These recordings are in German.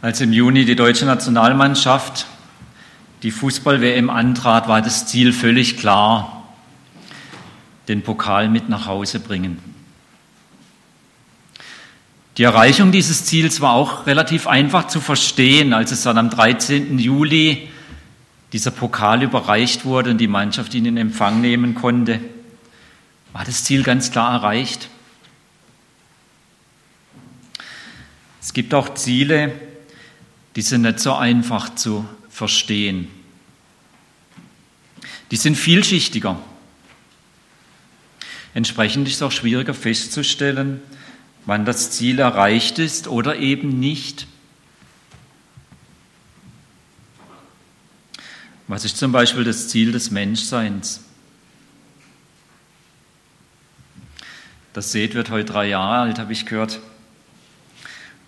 Als im Juni die deutsche Nationalmannschaft die Fußball-WM antrat, war das Ziel völlig klar, den Pokal mit nach Hause bringen. Die Erreichung dieses Ziels war auch relativ einfach zu verstehen, als es dann am 13. Juli dieser Pokal überreicht wurde und die Mannschaft ihn in Empfang nehmen konnte, war das Ziel ganz klar erreicht. Es gibt auch Ziele, die sind nicht so einfach zu verstehen. Die sind vielschichtiger. Entsprechend ist es auch schwieriger festzustellen, wann das Ziel erreicht ist oder eben nicht. Was ist zum Beispiel das Ziel des Menschseins? Das Seht wird heute drei Jahre alt, habe ich gehört.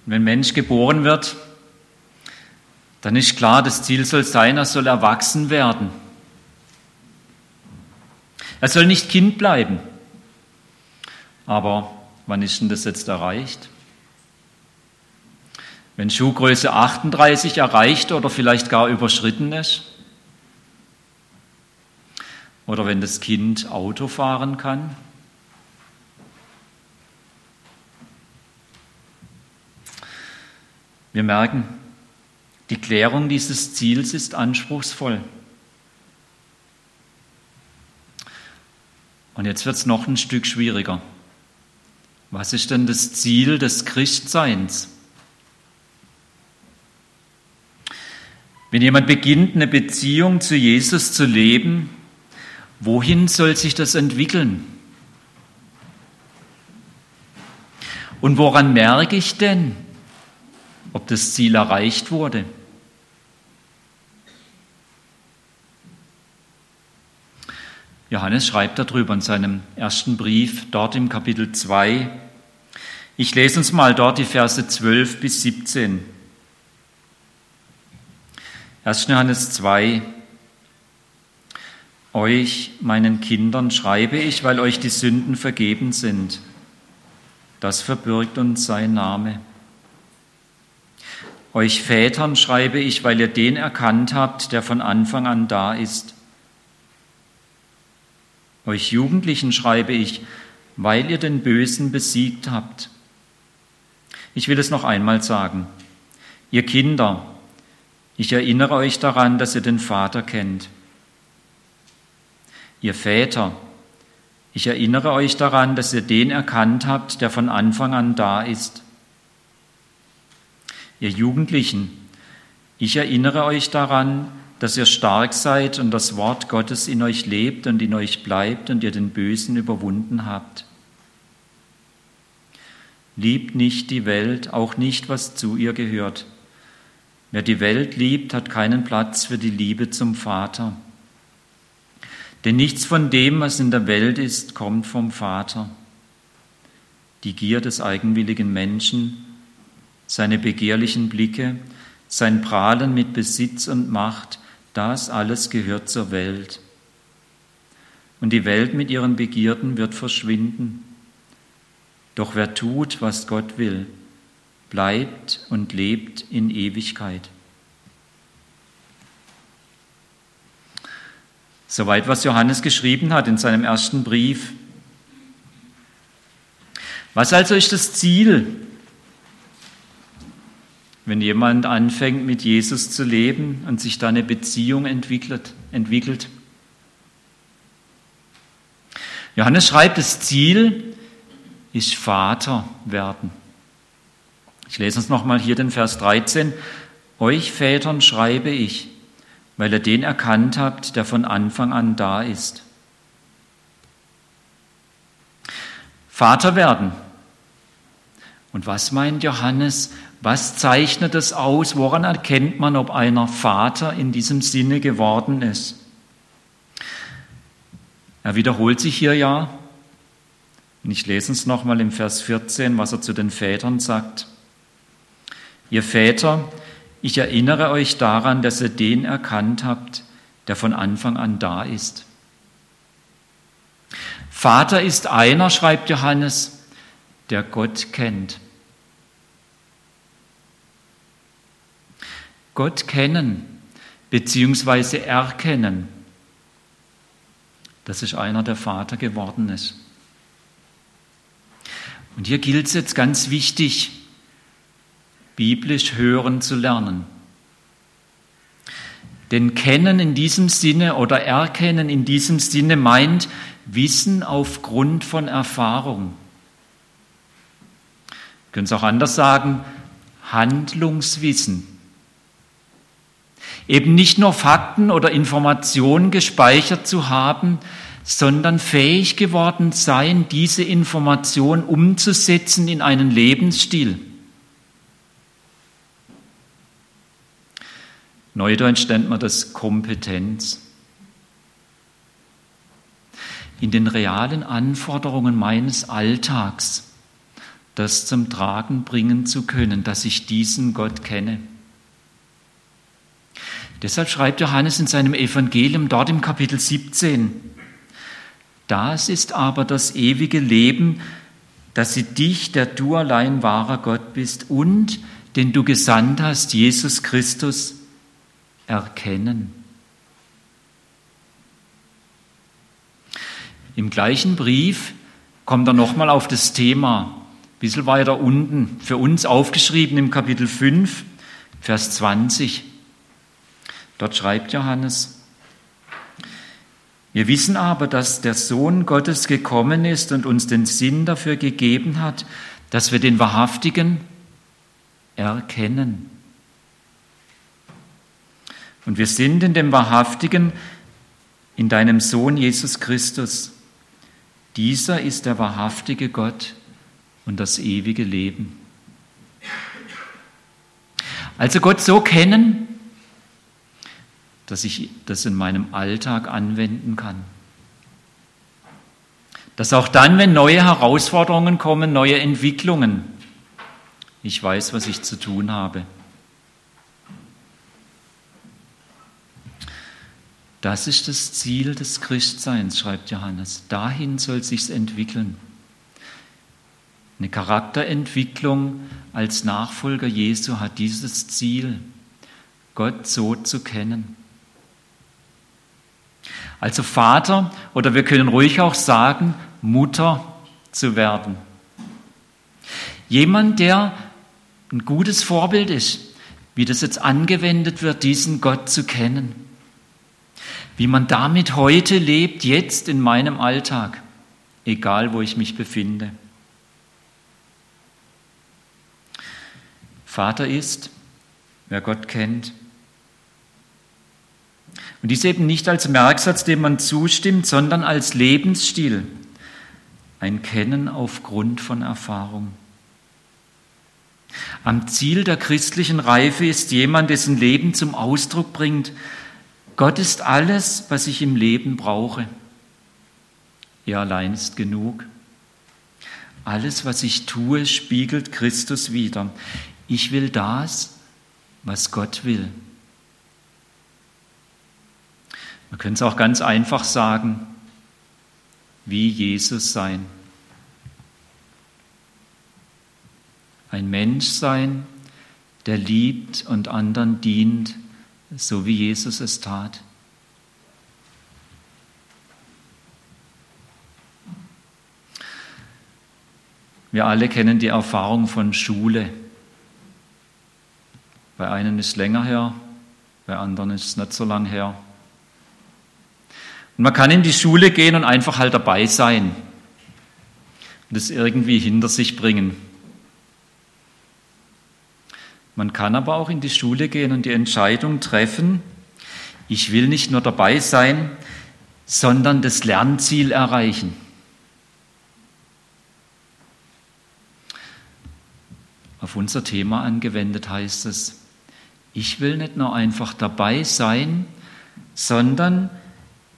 Und wenn ein Mensch geboren wird, dann ist klar, das Ziel soll sein, er soll erwachsen werden. Er soll nicht Kind bleiben. Aber wann ist denn das jetzt erreicht? Wenn Schuhgröße 38 erreicht oder vielleicht gar überschritten ist? Oder wenn das Kind Auto fahren kann? Wir merken, die Klärung dieses Ziels ist anspruchsvoll. Und jetzt wird es noch ein Stück schwieriger. Was ist denn das Ziel des Christseins? Wenn jemand beginnt, eine Beziehung zu Jesus zu leben, wohin soll sich das entwickeln? Und woran merke ich denn, ob das Ziel erreicht wurde? Johannes schreibt darüber in seinem ersten Brief, dort im Kapitel 2. Ich lese uns mal dort die Verse 12 bis 17. 1. Johannes 2. Euch, meinen Kindern, schreibe ich, weil euch die Sünden vergeben sind. Das verbirgt uns sein Name. Euch Vätern schreibe ich, weil ihr den erkannt habt, der von Anfang an da ist. Euch Jugendlichen schreibe ich, weil ihr den Bösen besiegt habt. Ich will es noch einmal sagen. Ihr Kinder, ich erinnere euch daran, dass ihr den Vater kennt. Ihr Väter, ich erinnere euch daran, dass ihr den erkannt habt, der von Anfang an da ist. Ihr Jugendlichen, ich erinnere euch daran, dass ihr stark seid und das Wort Gottes in euch lebt und in euch bleibt und ihr den Bösen überwunden habt. Liebt nicht die Welt, auch nicht, was zu ihr gehört. Wer die Welt liebt, hat keinen Platz für die Liebe zum Vater. Denn nichts von dem, was in der Welt ist, kommt vom Vater. Die Gier des eigenwilligen Menschen, seine begehrlichen Blicke, sein Prahlen mit Besitz und Macht, das alles gehört zur Welt. Und die Welt mit ihren Begierden wird verschwinden. Doch wer tut, was Gott will, bleibt und lebt in Ewigkeit. Soweit, was Johannes geschrieben hat in seinem ersten Brief. Was also ist das Ziel wenn jemand anfängt, mit Jesus zu leben und sich da eine Beziehung entwickelt. entwickelt. Johannes schreibt, das Ziel ist Vater werden. Ich lese uns nochmal hier den Vers 13. Euch Vätern schreibe ich, weil ihr den erkannt habt, der von Anfang an da ist. Vater werden. Und was meint Johannes? Was zeichnet es aus? Woran erkennt man, ob einer Vater in diesem Sinne geworden ist? Er wiederholt sich hier ja. Und ich lese es nochmal im Vers 14, was er zu den Vätern sagt. Ihr Väter, ich erinnere euch daran, dass ihr den erkannt habt, der von Anfang an da ist. Vater ist einer, schreibt Johannes, der Gott kennt. Gott kennen bzw. erkennen. Das ist einer, der Vater geworden ist. Und hier gilt es jetzt ganz wichtig, biblisch hören zu lernen. Denn kennen in diesem Sinne oder erkennen in diesem Sinne meint Wissen aufgrund von Erfahrung. Wir können es auch anders sagen, Handlungswissen. Eben nicht nur Fakten oder Informationen gespeichert zu haben, sondern fähig geworden sein, diese Information umzusetzen in einen Lebensstil. Neudeutsch nennt man das Kompetenz. In den realen Anforderungen meines Alltags das zum Tragen bringen zu können, dass ich diesen Gott kenne. Deshalb schreibt Johannes in seinem Evangelium dort im Kapitel 17, das ist aber das ewige Leben, dass sie dich, der du allein wahrer Gott bist und den du gesandt hast, Jesus Christus, erkennen. Im gleichen Brief kommt er nochmal auf das Thema, ein bisschen weiter unten, für uns aufgeschrieben im Kapitel 5, Vers 20. Dort schreibt Johannes, wir wissen aber, dass der Sohn Gottes gekommen ist und uns den Sinn dafür gegeben hat, dass wir den Wahrhaftigen erkennen. Und wir sind in dem Wahrhaftigen, in deinem Sohn Jesus Christus. Dieser ist der wahrhaftige Gott und das ewige Leben. Also Gott so kennen, dass ich das in meinem Alltag anwenden kann. Dass auch dann, wenn neue Herausforderungen kommen, neue Entwicklungen, ich weiß, was ich zu tun habe. Das ist das Ziel des Christseins, schreibt Johannes. Dahin soll sich's entwickeln. Eine Charakterentwicklung als Nachfolger Jesu hat dieses Ziel, Gott so zu kennen. Also Vater oder wir können ruhig auch sagen, Mutter zu werden. Jemand, der ein gutes Vorbild ist, wie das jetzt angewendet wird, diesen Gott zu kennen wie man damit heute lebt, jetzt in meinem Alltag, egal wo ich mich befinde. Vater ist, wer Gott kennt. Und dies eben nicht als Merksatz, dem man zustimmt, sondern als Lebensstil. Ein Kennen aufgrund von Erfahrung. Am Ziel der christlichen Reife ist jemand, dessen Leben zum Ausdruck bringt, Gott ist alles, was ich im Leben brauche. Er allein ist genug. Alles, was ich tue, spiegelt Christus wider. Ich will das, was Gott will. Man könnte es auch ganz einfach sagen, wie Jesus sein. Ein Mensch sein, der liebt und anderen dient so wie Jesus es tat. Wir alle kennen die Erfahrung von Schule. Bei einem ist länger her, bei anderen ist es nicht so lang her. Und man kann in die Schule gehen und einfach halt dabei sein und es irgendwie hinter sich bringen. Man kann aber auch in die Schule gehen und die Entscheidung treffen, ich will nicht nur dabei sein, sondern das Lernziel erreichen. Auf unser Thema angewendet heißt es, ich will nicht nur einfach dabei sein, sondern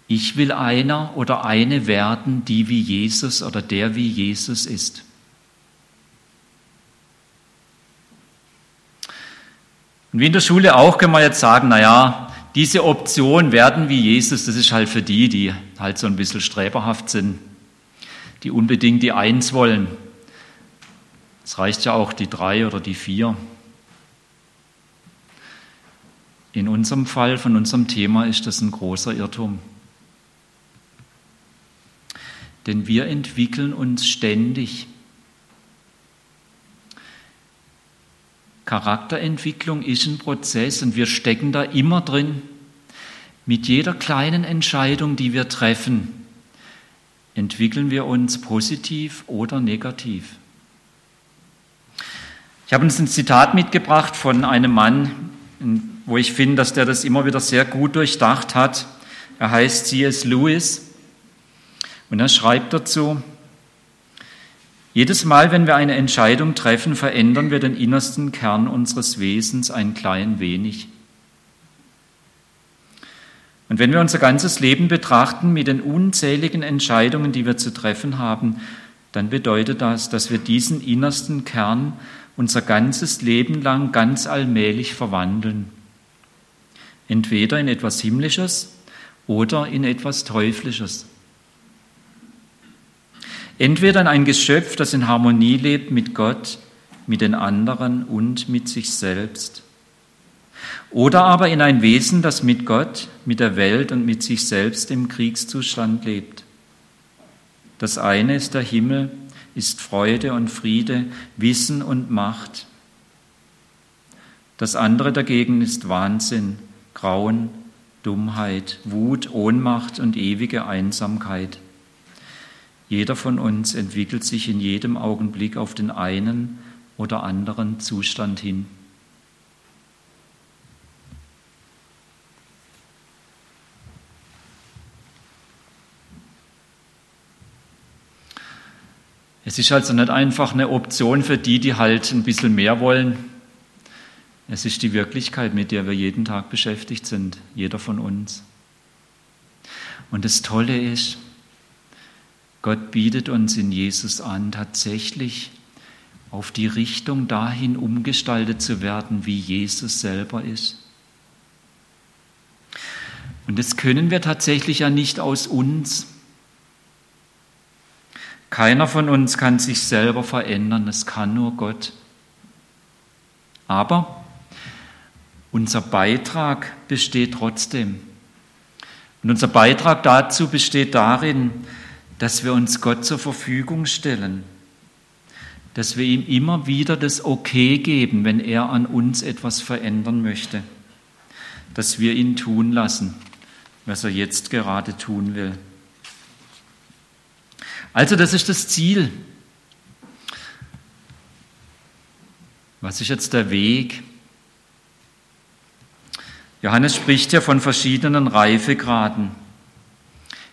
ich will einer oder eine werden, die wie Jesus oder der wie Jesus ist. Und wie in der Schule auch kann man jetzt sagen, na ja, diese Option werden wie Jesus, das ist halt für die, die halt so ein bisschen streberhaft sind, die unbedingt die Eins wollen. Es reicht ja auch die drei oder die vier. In unserem Fall, von unserem Thema, ist das ein großer Irrtum. Denn wir entwickeln uns ständig. Charakterentwicklung ist ein Prozess und wir stecken da immer drin. Mit jeder kleinen Entscheidung, die wir treffen, entwickeln wir uns positiv oder negativ. Ich habe uns ein Zitat mitgebracht von einem Mann, wo ich finde, dass der das immer wieder sehr gut durchdacht hat. Er heißt C.S. Lewis und er schreibt dazu, jedes Mal, wenn wir eine Entscheidung treffen, verändern wir den innersten Kern unseres Wesens ein klein wenig. Und wenn wir unser ganzes Leben betrachten mit den unzähligen Entscheidungen, die wir zu treffen haben, dann bedeutet das, dass wir diesen innersten Kern unser ganzes Leben lang ganz allmählich verwandeln. Entweder in etwas Himmlisches oder in etwas Teuflisches. Entweder in ein Geschöpf, das in Harmonie lebt mit Gott, mit den anderen und mit sich selbst. Oder aber in ein Wesen, das mit Gott, mit der Welt und mit sich selbst im Kriegszustand lebt. Das eine ist der Himmel, ist Freude und Friede, Wissen und Macht. Das andere dagegen ist Wahnsinn, Grauen, Dummheit, Wut, Ohnmacht und ewige Einsamkeit. Jeder von uns entwickelt sich in jedem Augenblick auf den einen oder anderen Zustand hin. Es ist also nicht einfach eine Option für die, die halt ein bisschen mehr wollen. Es ist die Wirklichkeit, mit der wir jeden Tag beschäftigt sind, jeder von uns. Und das Tolle ist, Gott bietet uns in Jesus an, tatsächlich auf die Richtung dahin umgestaltet zu werden, wie Jesus selber ist. Und das können wir tatsächlich ja nicht aus uns. Keiner von uns kann sich selber verändern, es kann nur Gott. Aber unser Beitrag besteht trotzdem. Und unser Beitrag dazu besteht darin, dass wir uns Gott zur Verfügung stellen, dass wir ihm immer wieder das Okay geben, wenn er an uns etwas verändern möchte, dass wir ihn tun lassen, was er jetzt gerade tun will. Also das ist das Ziel. Was ist jetzt der Weg? Johannes spricht ja von verschiedenen Reifegraden.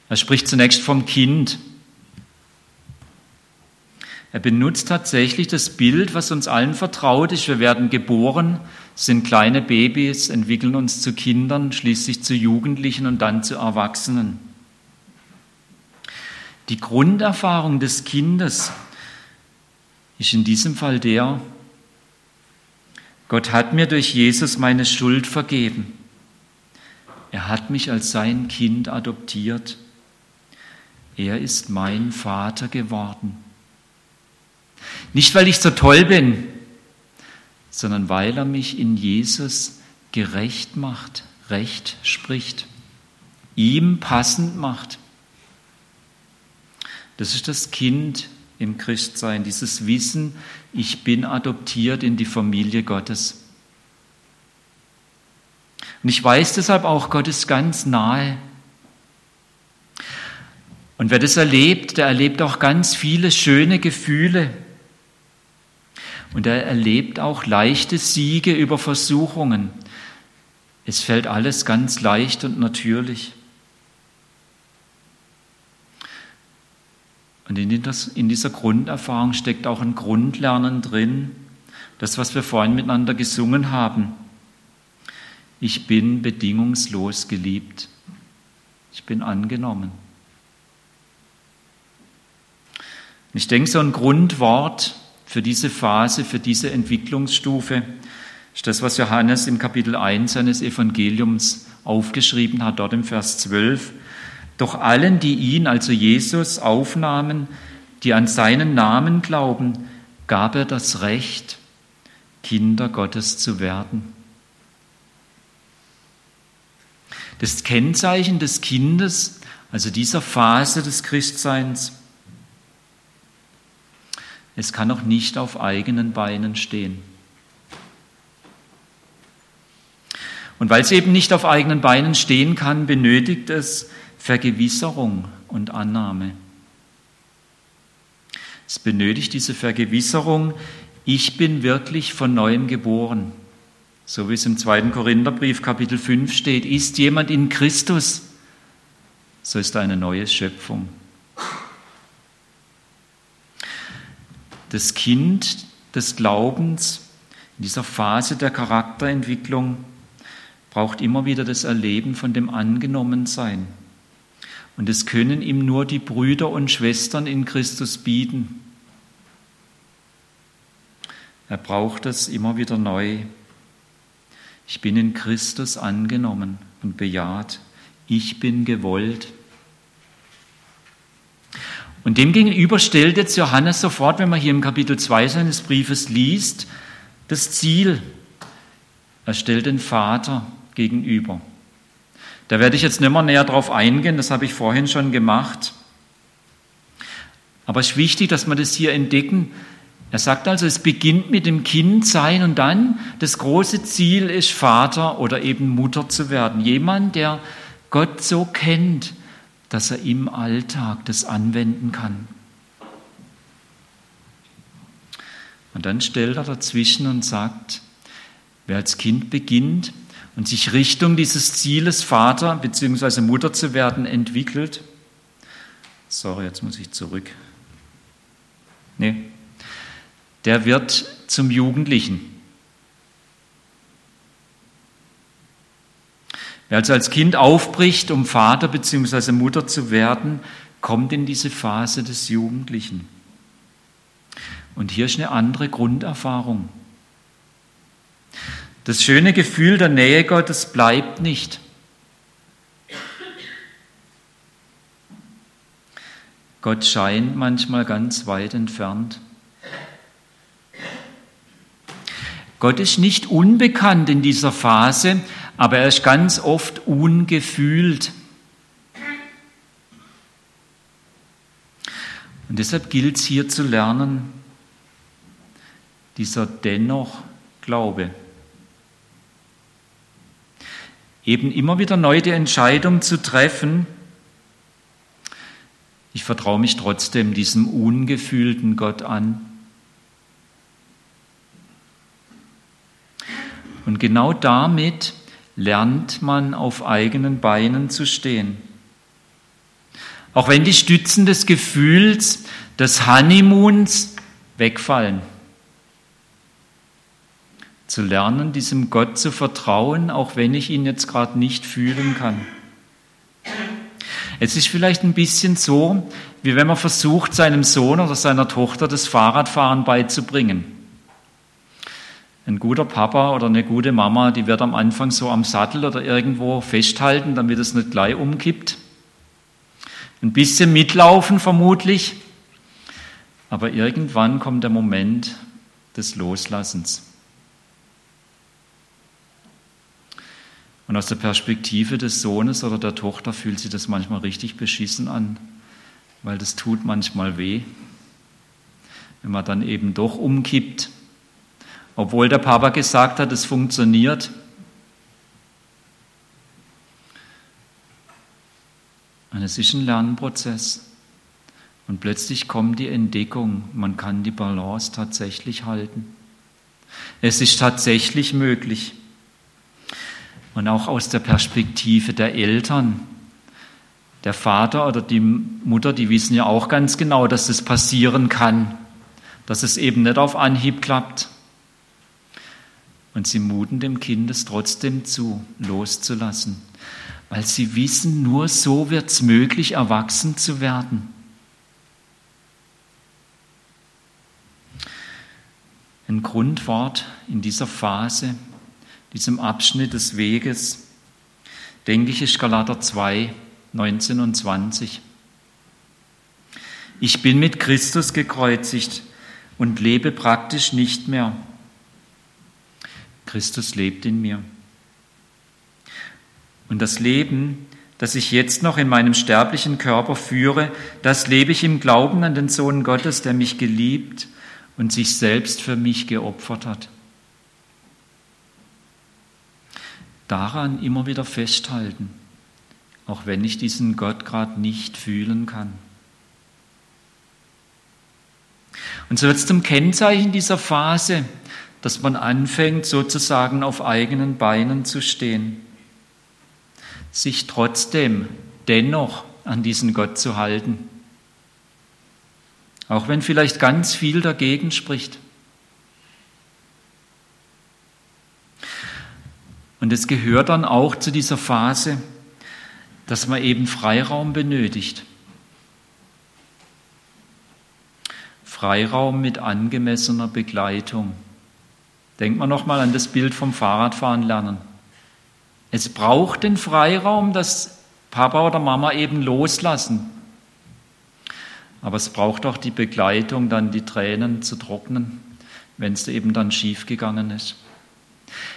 Er spricht zunächst vom Kind. Er benutzt tatsächlich das Bild, was uns allen vertraut ist. Wir werden geboren, sind kleine Babys, entwickeln uns zu Kindern, schließlich zu Jugendlichen und dann zu Erwachsenen. Die Grunderfahrung des Kindes ist in diesem Fall der, Gott hat mir durch Jesus meine Schuld vergeben. Er hat mich als sein Kind adoptiert. Er ist mein Vater geworden. Nicht, weil ich so toll bin, sondern weil er mich in Jesus gerecht macht, recht spricht, ihm passend macht. Das ist das Kind im Christsein, dieses Wissen, ich bin adoptiert in die Familie Gottes. Und ich weiß deshalb auch, Gott ist ganz nahe. Und wer das erlebt, der erlebt auch ganz viele schöne Gefühle. Und er erlebt auch leichte Siege über Versuchungen. Es fällt alles ganz leicht und natürlich. Und in, dieser Grunderfahrung steckt auch ein Grundlernen drin, das, was wir vorhin miteinander gesungen haben. Ich bin bedingungslos geliebt. Ich bin angenommen. Ich denke, so ein Grundwort für diese Phase, für diese Entwicklungsstufe ist das, was Johannes im Kapitel 1 seines Evangeliums aufgeschrieben hat, dort im Vers 12. Doch allen, die ihn, also Jesus, aufnahmen, die an seinen Namen glauben, gab er das Recht, Kinder Gottes zu werden. Das Kennzeichen des Kindes, also dieser Phase des Christseins, es kann noch nicht auf eigenen Beinen stehen. Und weil es eben nicht auf eigenen Beinen stehen kann, benötigt es Vergewisserung und Annahme. Es benötigt diese Vergewisserung, ich bin wirklich von neuem geboren. So wie es im zweiten Korintherbrief Kapitel 5 steht, ist jemand in Christus, so ist eine neue Schöpfung. Das Kind des Glaubens in dieser Phase der Charakterentwicklung braucht immer wieder das Erleben von dem Angenommensein. Und es können ihm nur die Brüder und Schwestern in Christus bieten. Er braucht es immer wieder neu. Ich bin in Christus angenommen und bejaht. Ich bin gewollt. Und demgegenüber stellt jetzt Johannes sofort, wenn man hier im Kapitel 2 seines Briefes liest, das Ziel. Er stellt den Vater gegenüber. Da werde ich jetzt nicht mehr näher drauf eingehen, das habe ich vorhin schon gemacht. Aber es ist wichtig, dass wir das hier entdecken. Er sagt also, es beginnt mit dem Kindsein und dann das große Ziel ist, Vater oder eben Mutter zu werden. Jemand, der Gott so kennt, dass er im Alltag das anwenden kann. Und dann stellt er dazwischen und sagt, wer als Kind beginnt, und sich Richtung dieses Zieles, Vater bzw. Mutter zu werden, entwickelt. Sorry, jetzt muss ich zurück. Nee. Der wird zum Jugendlichen. Wer also als Kind aufbricht, um Vater bzw. Mutter zu werden, kommt in diese Phase des Jugendlichen. Und hier ist eine andere Grunderfahrung. Das schöne Gefühl der Nähe Gottes bleibt nicht. Gott scheint manchmal ganz weit entfernt. Gott ist nicht unbekannt in dieser Phase, aber er ist ganz oft ungefühlt. Und deshalb gilt es hier zu lernen, dieser dennoch Glaube eben immer wieder neu die Entscheidung zu treffen, ich vertraue mich trotzdem diesem ungefühlten Gott an. Und genau damit lernt man auf eigenen Beinen zu stehen. Auch wenn die Stützen des Gefühls, des Honeymoons wegfallen zu lernen, diesem Gott zu vertrauen, auch wenn ich ihn jetzt gerade nicht fühlen kann. Es ist vielleicht ein bisschen so, wie wenn man versucht, seinem Sohn oder seiner Tochter das Fahrradfahren beizubringen. Ein guter Papa oder eine gute Mama, die wird am Anfang so am Sattel oder irgendwo festhalten, damit es nicht gleich umkippt. Ein bisschen mitlaufen vermutlich, aber irgendwann kommt der Moment des Loslassens. Und aus der Perspektive des Sohnes oder der Tochter fühlt sich das manchmal richtig beschissen an, weil das tut manchmal weh, wenn man dann eben doch umkippt, obwohl der Papa gesagt hat, es funktioniert. Und es ist ein Lernprozess. Und plötzlich kommt die Entdeckung, man kann die Balance tatsächlich halten. Es ist tatsächlich möglich und auch aus der Perspektive der Eltern. Der Vater oder die Mutter, die wissen ja auch ganz genau, dass es passieren kann, dass es eben nicht auf Anhieb klappt. Und sie muten dem Kind es trotzdem zu, loszulassen, weil sie wissen, nur so wird es möglich, erwachsen zu werden. Ein Grundwort in dieser Phase diesem Abschnitt des Weges, denke ich, ist Galater 2, 19 und 20. Ich bin mit Christus gekreuzigt und lebe praktisch nicht mehr. Christus lebt in mir. Und das Leben, das ich jetzt noch in meinem sterblichen Körper führe, das lebe ich im Glauben an den Sohn Gottes, der mich geliebt und sich selbst für mich geopfert hat. Daran immer wieder festhalten, auch wenn ich diesen Gott gerade nicht fühlen kann. Und so wird es zum Kennzeichen dieser Phase, dass man anfängt, sozusagen auf eigenen Beinen zu stehen, sich trotzdem dennoch an diesen Gott zu halten, auch wenn vielleicht ganz viel dagegen spricht. Und es gehört dann auch zu dieser Phase, dass man eben Freiraum benötigt. Freiraum mit angemessener Begleitung. Denkt man nochmal an das Bild vom Fahrradfahren lernen. Es braucht den Freiraum, dass Papa oder Mama eben loslassen. Aber es braucht auch die Begleitung, dann die Tränen zu trocknen, wenn es eben dann schiefgegangen ist.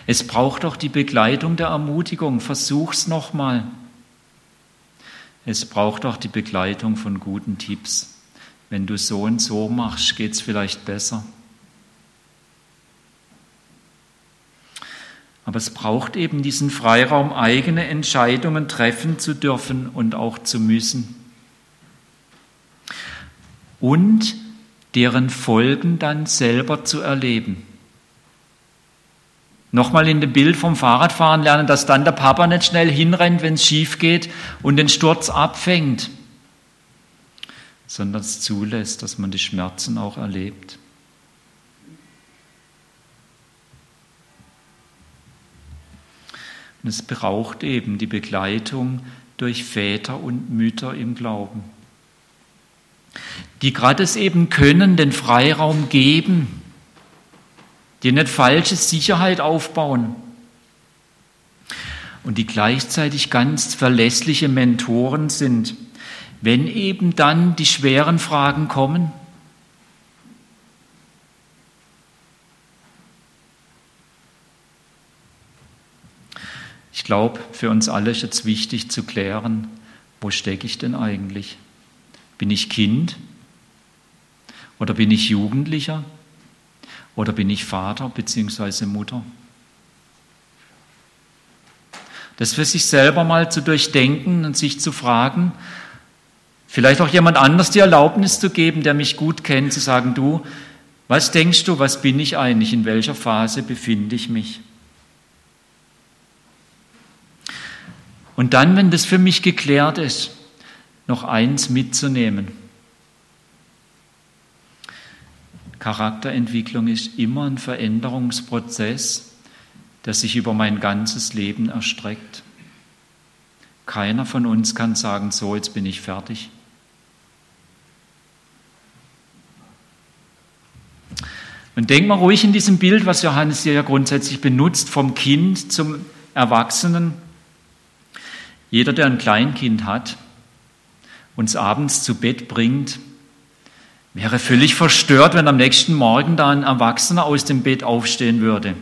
Es braucht auch die Begleitung der Ermutigung. Versuch's nochmal. Es braucht auch die Begleitung von guten Tipps. Wenn du so und so machst, geht's vielleicht besser. Aber es braucht eben diesen Freiraum, eigene Entscheidungen treffen zu dürfen und auch zu müssen. Und deren Folgen dann selber zu erleben. Nochmal in dem Bild vom Fahrradfahren lernen, dass dann der Papa nicht schnell hinrennt, wenn es schief geht und den Sturz abfängt, sondern es zulässt, dass man die Schmerzen auch erlebt. Und es braucht eben die Begleitung durch Väter und Mütter im Glauben, die gerade es eben können, den Freiraum geben, die nicht falsche Sicherheit aufbauen und die gleichzeitig ganz verlässliche Mentoren sind, wenn eben dann die schweren Fragen kommen. Ich glaube, für uns alle ist jetzt wichtig zu klären, wo stecke ich denn eigentlich? Bin ich Kind oder bin ich Jugendlicher? Oder bin ich Vater bzw. Mutter? Das für sich selber mal zu durchdenken und sich zu fragen, vielleicht auch jemand anders die Erlaubnis zu geben, der mich gut kennt, zu sagen, du, was denkst du, was bin ich eigentlich, in welcher Phase befinde ich mich? Und dann, wenn das für mich geklärt ist, noch eins mitzunehmen. Charakterentwicklung ist immer ein Veränderungsprozess, der sich über mein ganzes Leben erstreckt. Keiner von uns kann sagen, so, jetzt bin ich fertig. Und denk mal ruhig in diesem Bild, was Johannes hier ja grundsätzlich benutzt, vom Kind zum Erwachsenen. Jeder, der ein Kleinkind hat, uns abends zu Bett bringt, wäre völlig verstört, wenn am nächsten Morgen da ein Erwachsener aus dem Bett aufstehen würde.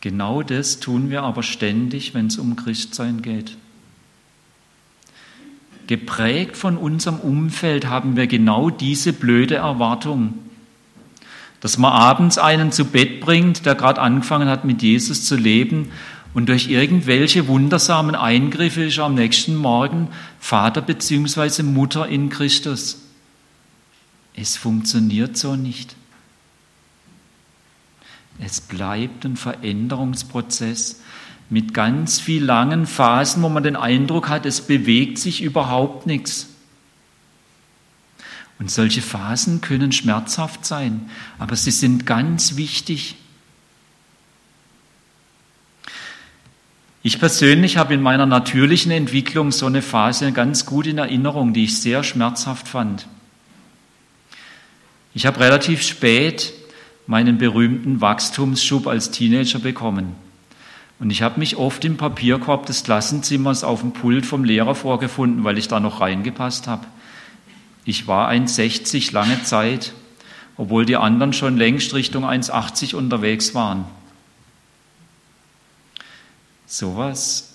Genau das tun wir aber ständig, wenn es um Christsein geht. Geprägt von unserem Umfeld haben wir genau diese blöde Erwartung, dass man abends einen zu Bett bringt, der gerade angefangen hat, mit Jesus zu leben und durch irgendwelche wundersamen Eingriffe ist er am nächsten Morgen Vater bzw. Mutter in Christus. Es funktioniert so nicht. Es bleibt ein Veränderungsprozess mit ganz viel langen Phasen, wo man den Eindruck hat, es bewegt sich überhaupt nichts. Und solche Phasen können schmerzhaft sein, aber sie sind ganz wichtig. Ich persönlich habe in meiner natürlichen Entwicklung so eine Phase ganz gut in Erinnerung, die ich sehr schmerzhaft fand. Ich habe relativ spät meinen berühmten Wachstumsschub als Teenager bekommen. Und ich habe mich oft im Papierkorb des Klassenzimmers auf dem Pult vom Lehrer vorgefunden, weil ich da noch reingepasst habe. Ich war 1,60 lange Zeit obwohl die anderen schon längst Richtung 1,80 unterwegs waren. Sowas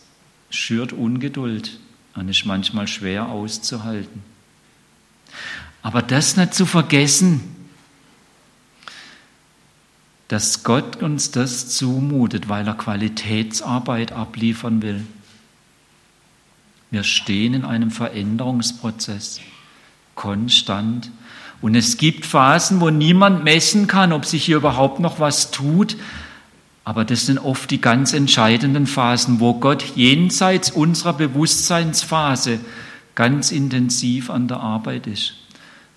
schürt Ungeduld und ist manchmal schwer auszuhalten. Aber das nicht zu vergessen, dass Gott uns das zumutet, weil er Qualitätsarbeit abliefern will. Wir stehen in einem Veränderungsprozess, konstant. Und es gibt Phasen, wo niemand messen kann, ob sich hier überhaupt noch was tut. Aber das sind oft die ganz entscheidenden Phasen, wo Gott jenseits unserer Bewusstseinsphase ganz intensiv an der Arbeit ist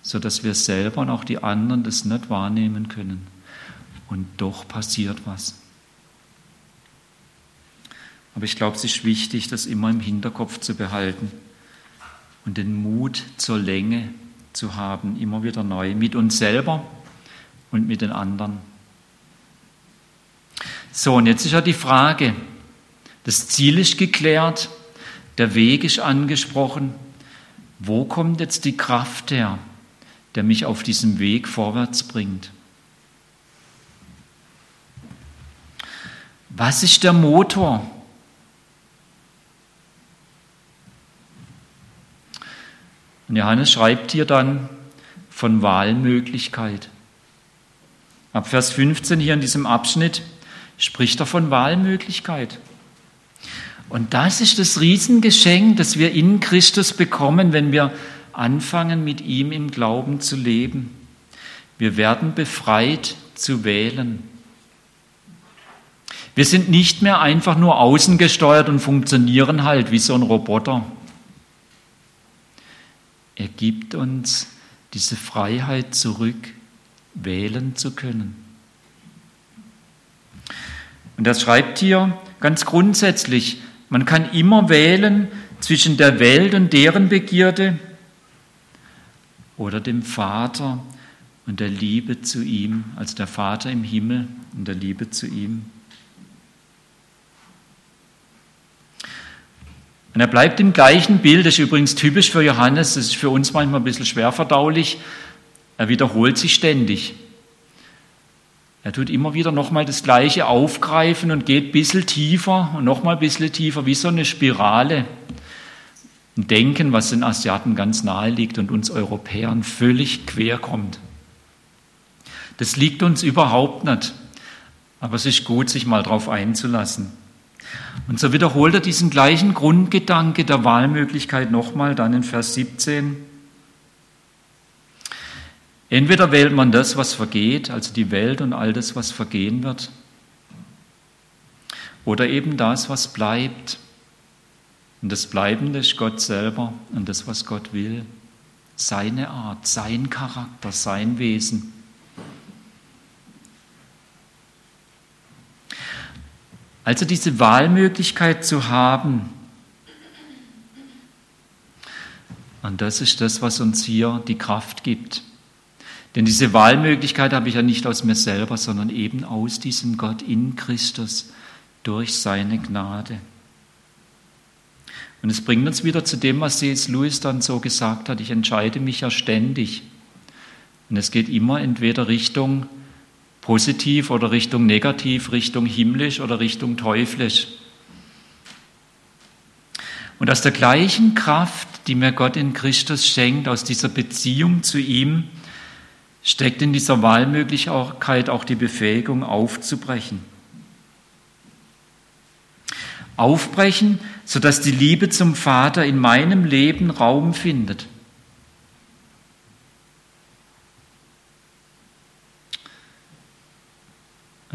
sodass wir selber und auch die anderen das nicht wahrnehmen können. Und doch passiert was. Aber ich glaube, es ist wichtig, das immer im Hinterkopf zu behalten und den Mut zur Länge zu haben, immer wieder neu, mit uns selber und mit den anderen. So, und jetzt ist ja die Frage, das Ziel ist geklärt, der Weg ist angesprochen, wo kommt jetzt die Kraft her? der mich auf diesem Weg vorwärts bringt. Was ist der Motor? Und Johannes schreibt hier dann von Wahlmöglichkeit. Ab Vers 15 hier in diesem Abschnitt spricht er von Wahlmöglichkeit. Und das ist das Riesengeschenk, das wir in Christus bekommen, wenn wir anfangen, mit ihm im Glauben zu leben. Wir werden befreit zu wählen. Wir sind nicht mehr einfach nur außengesteuert und funktionieren halt wie so ein Roboter. Er gibt uns diese Freiheit zurück, wählen zu können. Und er schreibt hier ganz grundsätzlich, man kann immer wählen zwischen der Welt und deren Begierde oder dem Vater und der Liebe zu ihm, als der Vater im Himmel und der Liebe zu ihm. Und er bleibt im gleichen Bild, das ist übrigens typisch für Johannes, das ist für uns manchmal ein bisschen schwer verdaulich. Er wiederholt sich ständig. Er tut immer wieder nochmal das Gleiche aufgreifen und geht ein bisschen tiefer und nochmal ein bisschen tiefer, wie so eine Spirale. Ein Denken, was den Asiaten ganz nahe liegt und uns Europäern völlig quer kommt. Das liegt uns überhaupt nicht. Aber es ist gut, sich mal darauf einzulassen. Und so wiederholt er diesen gleichen Grundgedanke der Wahlmöglichkeit nochmal, dann in Vers 17. Entweder wählt man das, was vergeht, also die Welt und all das, was vergehen wird, oder eben das, was bleibt, und das Bleibende ist Gott selber und das, was Gott will. Seine Art, sein Charakter, sein Wesen. Also diese Wahlmöglichkeit zu haben, und das ist das, was uns hier die Kraft gibt. Denn diese Wahlmöglichkeit habe ich ja nicht aus mir selber, sondern eben aus diesem Gott in Christus durch seine Gnade. Und es bringt uns wieder zu dem, was C.S. Lewis dann so gesagt hat, ich entscheide mich ja ständig. Und es geht immer entweder Richtung positiv oder Richtung negativ, Richtung himmlisch oder Richtung teuflisch. Und aus der gleichen Kraft, die mir Gott in Christus schenkt, aus dieser Beziehung zu ihm, steckt in dieser Wahlmöglichkeit auch die Befähigung aufzubrechen. Aufbrechen, sodass die Liebe zum Vater in meinem Leben Raum findet.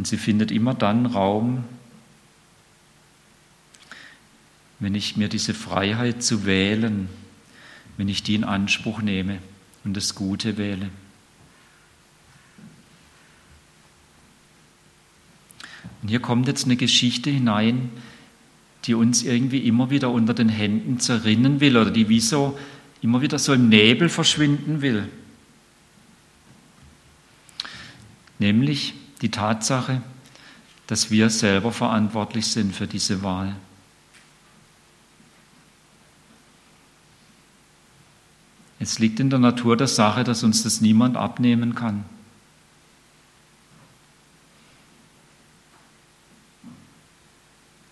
Und sie findet immer dann Raum, wenn ich mir diese Freiheit zu wählen, wenn ich die in Anspruch nehme und das Gute wähle. Und hier kommt jetzt eine Geschichte hinein, die uns irgendwie immer wieder unter den Händen zerrinnen will oder die wie so immer wieder so im Nebel verschwinden will. Nämlich die Tatsache, dass wir selber verantwortlich sind für diese Wahl. Es liegt in der Natur der Sache, dass uns das niemand abnehmen kann.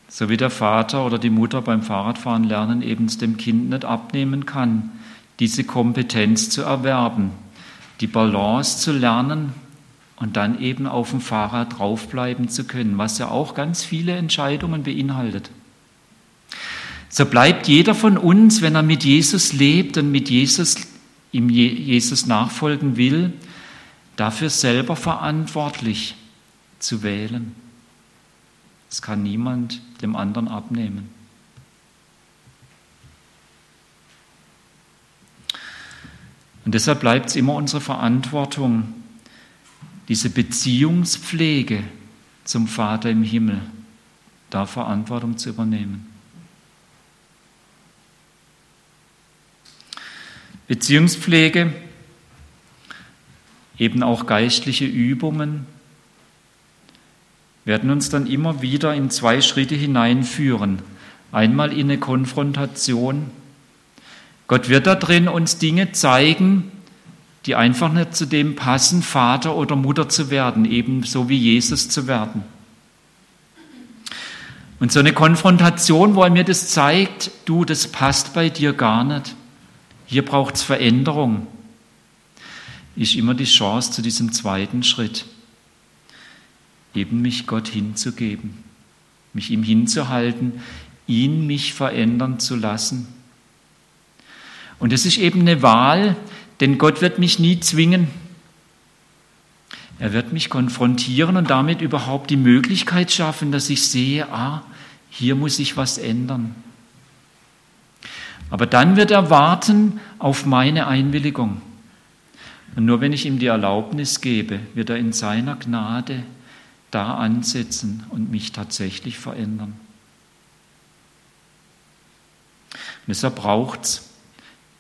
So wie der Vater oder die Mutter beim Fahrradfahren lernen eben dem Kind nicht abnehmen kann, diese Kompetenz zu erwerben, die Balance zu lernen und dann eben auf dem Fahrrad draufbleiben zu können, was ja auch ganz viele Entscheidungen beinhaltet. So bleibt jeder von uns, wenn er mit Jesus lebt und mit Jesus, ihm Jesus nachfolgen will, dafür selber verantwortlich zu wählen. Das kann niemand dem anderen abnehmen. Und deshalb bleibt es immer unsere Verantwortung, diese Beziehungspflege zum Vater im Himmel, da Verantwortung zu übernehmen. Beziehungspflege, eben auch geistliche Übungen, werden uns dann immer wieder in zwei Schritte hineinführen. Einmal in eine Konfrontation. Gott wird da drin uns Dinge zeigen, die einfach nicht zu dem passen, Vater oder Mutter zu werden, ebenso wie Jesus zu werden. Und so eine Konfrontation, wo er mir das zeigt, du, das passt bei dir gar nicht. Hier braucht es Veränderung. Ist immer die Chance zu diesem zweiten Schritt, eben mich Gott hinzugeben, mich ihm hinzuhalten, ihn mich verändern zu lassen. Und es ist eben eine Wahl, denn Gott wird mich nie zwingen. Er wird mich konfrontieren und damit überhaupt die Möglichkeit schaffen, dass ich sehe, ah, hier muss ich was ändern. Aber dann wird er warten auf meine Einwilligung. Und nur wenn ich ihm die Erlaubnis gebe, wird er in seiner Gnade da ansetzen und mich tatsächlich verändern. Und deshalb braucht es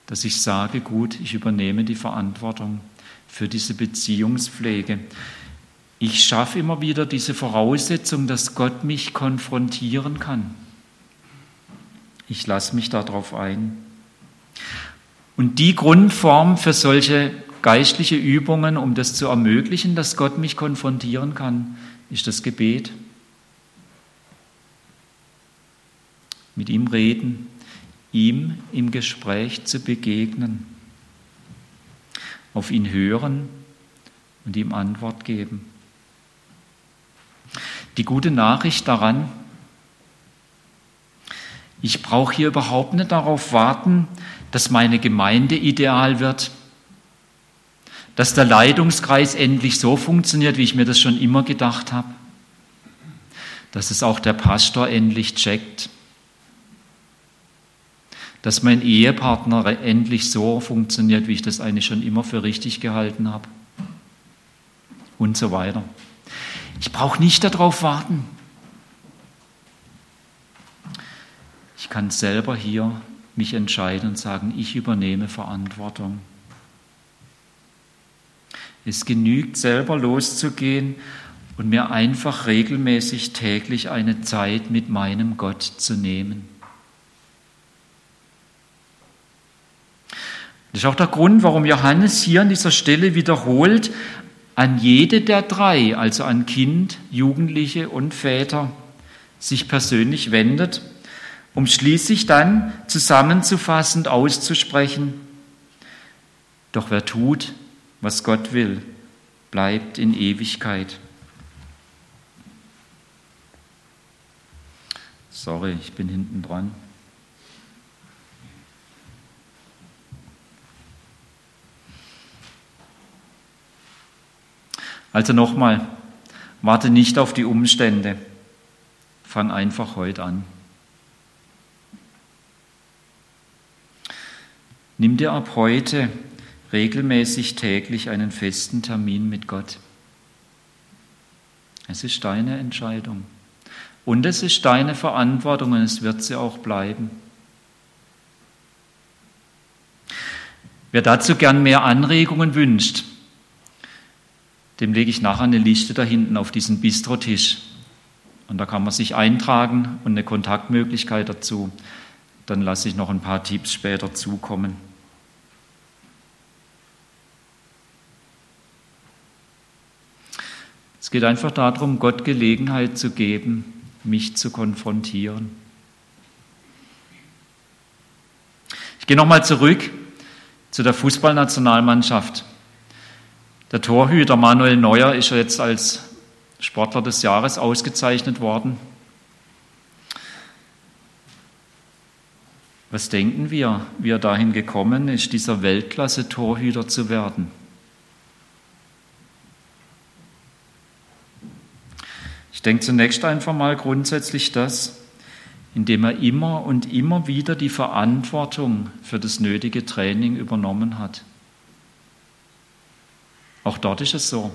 dass ich sage, gut, ich übernehme die Verantwortung für diese Beziehungspflege. Ich schaffe immer wieder diese Voraussetzung, dass Gott mich konfrontieren kann. Ich lasse mich darauf ein. Und die Grundform für solche geistliche Übungen, um das zu ermöglichen, dass Gott mich konfrontieren kann, ist das Gebet. Mit ihm reden, ihm im Gespräch zu begegnen, auf ihn hören und ihm Antwort geben. Die gute Nachricht daran, ich brauche hier überhaupt nicht darauf warten, dass meine Gemeinde ideal wird, dass der Leitungskreis endlich so funktioniert, wie ich mir das schon immer gedacht habe, dass es auch der Pastor endlich checkt, dass mein Ehepartner endlich so funktioniert, wie ich das eigentlich schon immer für richtig gehalten habe. Und so weiter. Ich brauche nicht darauf warten. Ich kann selber hier mich entscheiden und sagen, ich übernehme Verantwortung. Es genügt selber loszugehen und mir einfach regelmäßig täglich eine Zeit mit meinem Gott zu nehmen. Das ist auch der Grund, warum Johannes hier an dieser Stelle wiederholt, an jede der drei, also an Kind, Jugendliche und Väter, sich persönlich wendet, um schließlich dann zusammenzufassend auszusprechen, doch wer tut, was Gott will, bleibt in Ewigkeit. Sorry, ich bin hinten dran. Also nochmal, warte nicht auf die Umstände, fang einfach heute an. Nimm dir ab heute regelmäßig täglich einen festen Termin mit Gott. Es ist deine Entscheidung. Und es ist deine Verantwortung und es wird sie auch bleiben. Wer dazu gern mehr Anregungen wünscht, dem lege ich nachher eine Liste da hinten auf diesen Bistrotisch. Und da kann man sich eintragen und eine Kontaktmöglichkeit dazu. Dann lasse ich noch ein paar Tipps später zukommen. Es geht einfach darum, Gott Gelegenheit zu geben, mich zu konfrontieren. Ich gehe nochmal zurück zu der Fußballnationalmannschaft. Der Torhüter Manuel Neuer ist jetzt als Sportler des Jahres ausgezeichnet worden. Was denken wir, wie er dahin gekommen ist, dieser Weltklasse-Torhüter zu werden? Ich denke zunächst einfach mal grundsätzlich das, indem er immer und immer wieder die Verantwortung für das nötige Training übernommen hat. Auch dort ist es so.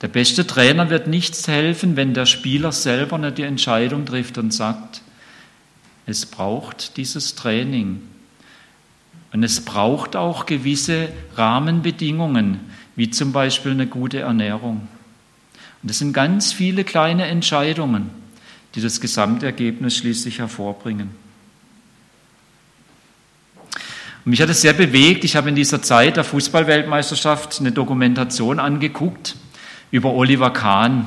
Der beste Trainer wird nichts helfen, wenn der Spieler selber nicht die Entscheidung trifft und sagt, es braucht dieses Training. Und es braucht auch gewisse Rahmenbedingungen, wie zum Beispiel eine gute Ernährung. Und es sind ganz viele kleine Entscheidungen, die das Gesamtergebnis schließlich hervorbringen. Und mich hat es sehr bewegt. Ich habe in dieser Zeit der Fußballweltmeisterschaft eine Dokumentation angeguckt über Oliver Kahn.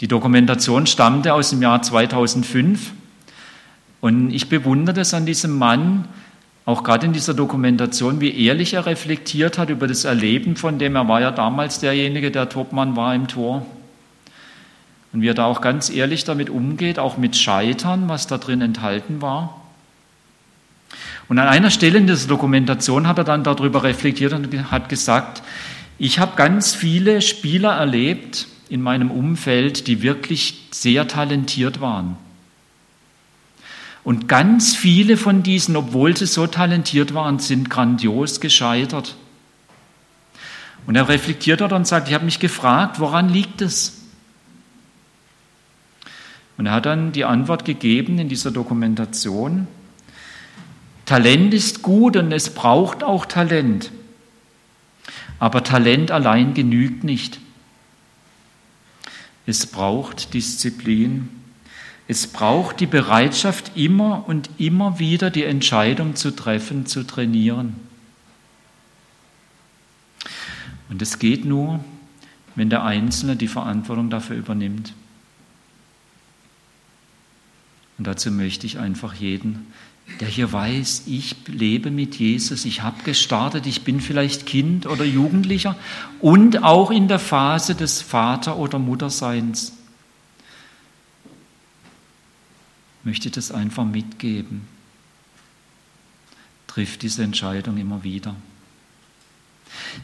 Die Dokumentation stammte aus dem Jahr 2005 und ich bewundere es an diesem Mann, auch gerade in dieser Dokumentation, wie ehrlich er reflektiert hat über das Erleben von dem, er war ja damals derjenige, der Topmann war im Tor. Und wie er da auch ganz ehrlich damit umgeht, auch mit Scheitern, was da drin enthalten war. Und an einer Stelle in dieser Dokumentation hat er dann darüber reflektiert und hat gesagt, ich habe ganz viele Spieler erlebt in meinem Umfeld, die wirklich sehr talentiert waren. Und ganz viele von diesen, obwohl sie so talentiert waren, sind grandios gescheitert. Und er reflektiert dort und sagt, ich habe mich gefragt, woran liegt es? Und er hat dann die Antwort gegeben in dieser Dokumentation, Talent ist gut und es braucht auch Talent. Aber Talent allein genügt nicht. Es braucht Disziplin. Es braucht die Bereitschaft, immer und immer wieder die Entscheidung zu treffen, zu trainieren. Und es geht nur, wenn der Einzelne die Verantwortung dafür übernimmt. Und dazu möchte ich einfach jeden, der hier weiß, ich lebe mit Jesus, ich habe gestartet, ich bin vielleicht Kind oder Jugendlicher und auch in der Phase des Vater- oder Mutterseins möchte das einfach mitgeben. Triff diese Entscheidung immer wieder.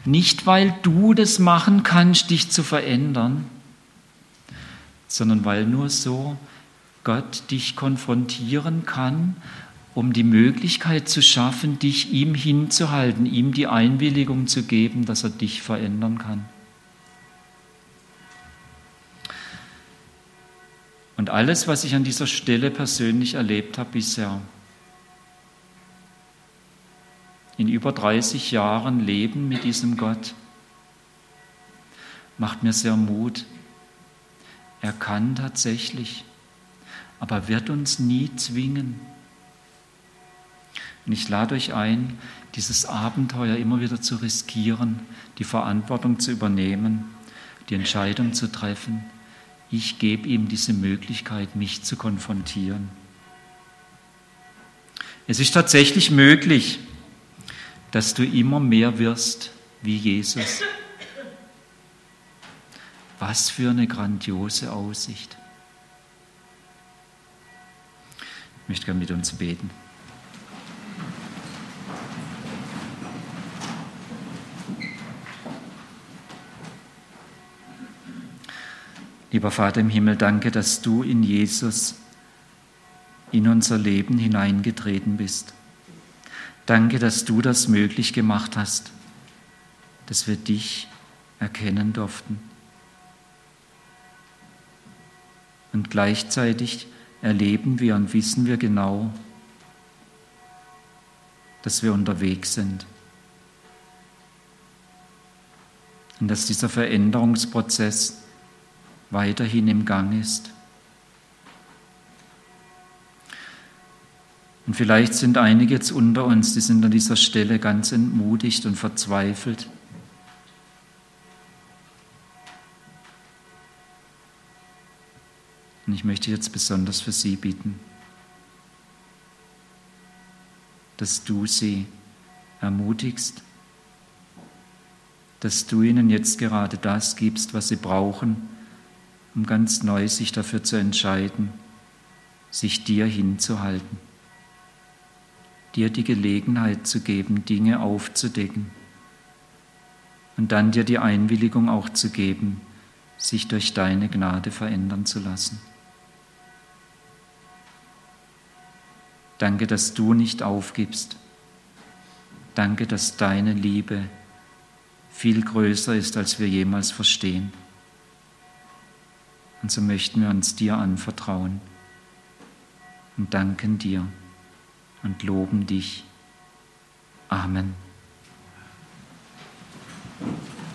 Nicht, weil du das machen kannst, dich zu verändern, sondern weil nur so Gott dich konfrontieren kann, um die Möglichkeit zu schaffen, dich ihm hinzuhalten, ihm die Einwilligung zu geben, dass er dich verändern kann. Und alles, was ich an dieser Stelle persönlich erlebt habe bisher, in über 30 Jahren Leben mit diesem Gott, macht mir sehr Mut. Er kann tatsächlich, aber wird uns nie zwingen. Und ich lade euch ein, dieses Abenteuer immer wieder zu riskieren, die Verantwortung zu übernehmen, die Entscheidung zu treffen ich gebe ihm diese Möglichkeit, mich zu konfrontieren. Es ist tatsächlich möglich, dass du immer mehr wirst wie Jesus. Was für eine grandiose Aussicht. Ich möchte gerne mit uns beten. Lieber Vater im Himmel, danke, dass du in Jesus in unser Leben hineingetreten bist. Danke, dass du das möglich gemacht hast, dass wir dich erkennen durften. Und gleichzeitig erleben wir und wissen wir genau, dass wir unterwegs sind. Und dass dieser Veränderungsprozess weiterhin im Gang ist. Und vielleicht sind einige jetzt unter uns, die sind an dieser Stelle ganz entmutigt und verzweifelt. ich möchte jetzt besonders für sie bitten, dass du sie ermutigst, dass du ihnen jetzt gerade das gibst, was sie brauchen, um ganz neu sich dafür zu entscheiden, sich dir hinzuhalten, dir die Gelegenheit zu geben, Dinge aufzudecken und dann dir die Einwilligung auch zu geben, sich durch deine Gnade verändern zu lassen. Danke, dass du nicht aufgibst. Danke, dass deine Liebe viel größer ist, als wir jemals verstehen. Und so möchten wir uns dir anvertrauen und danken dir und loben dich. Amen.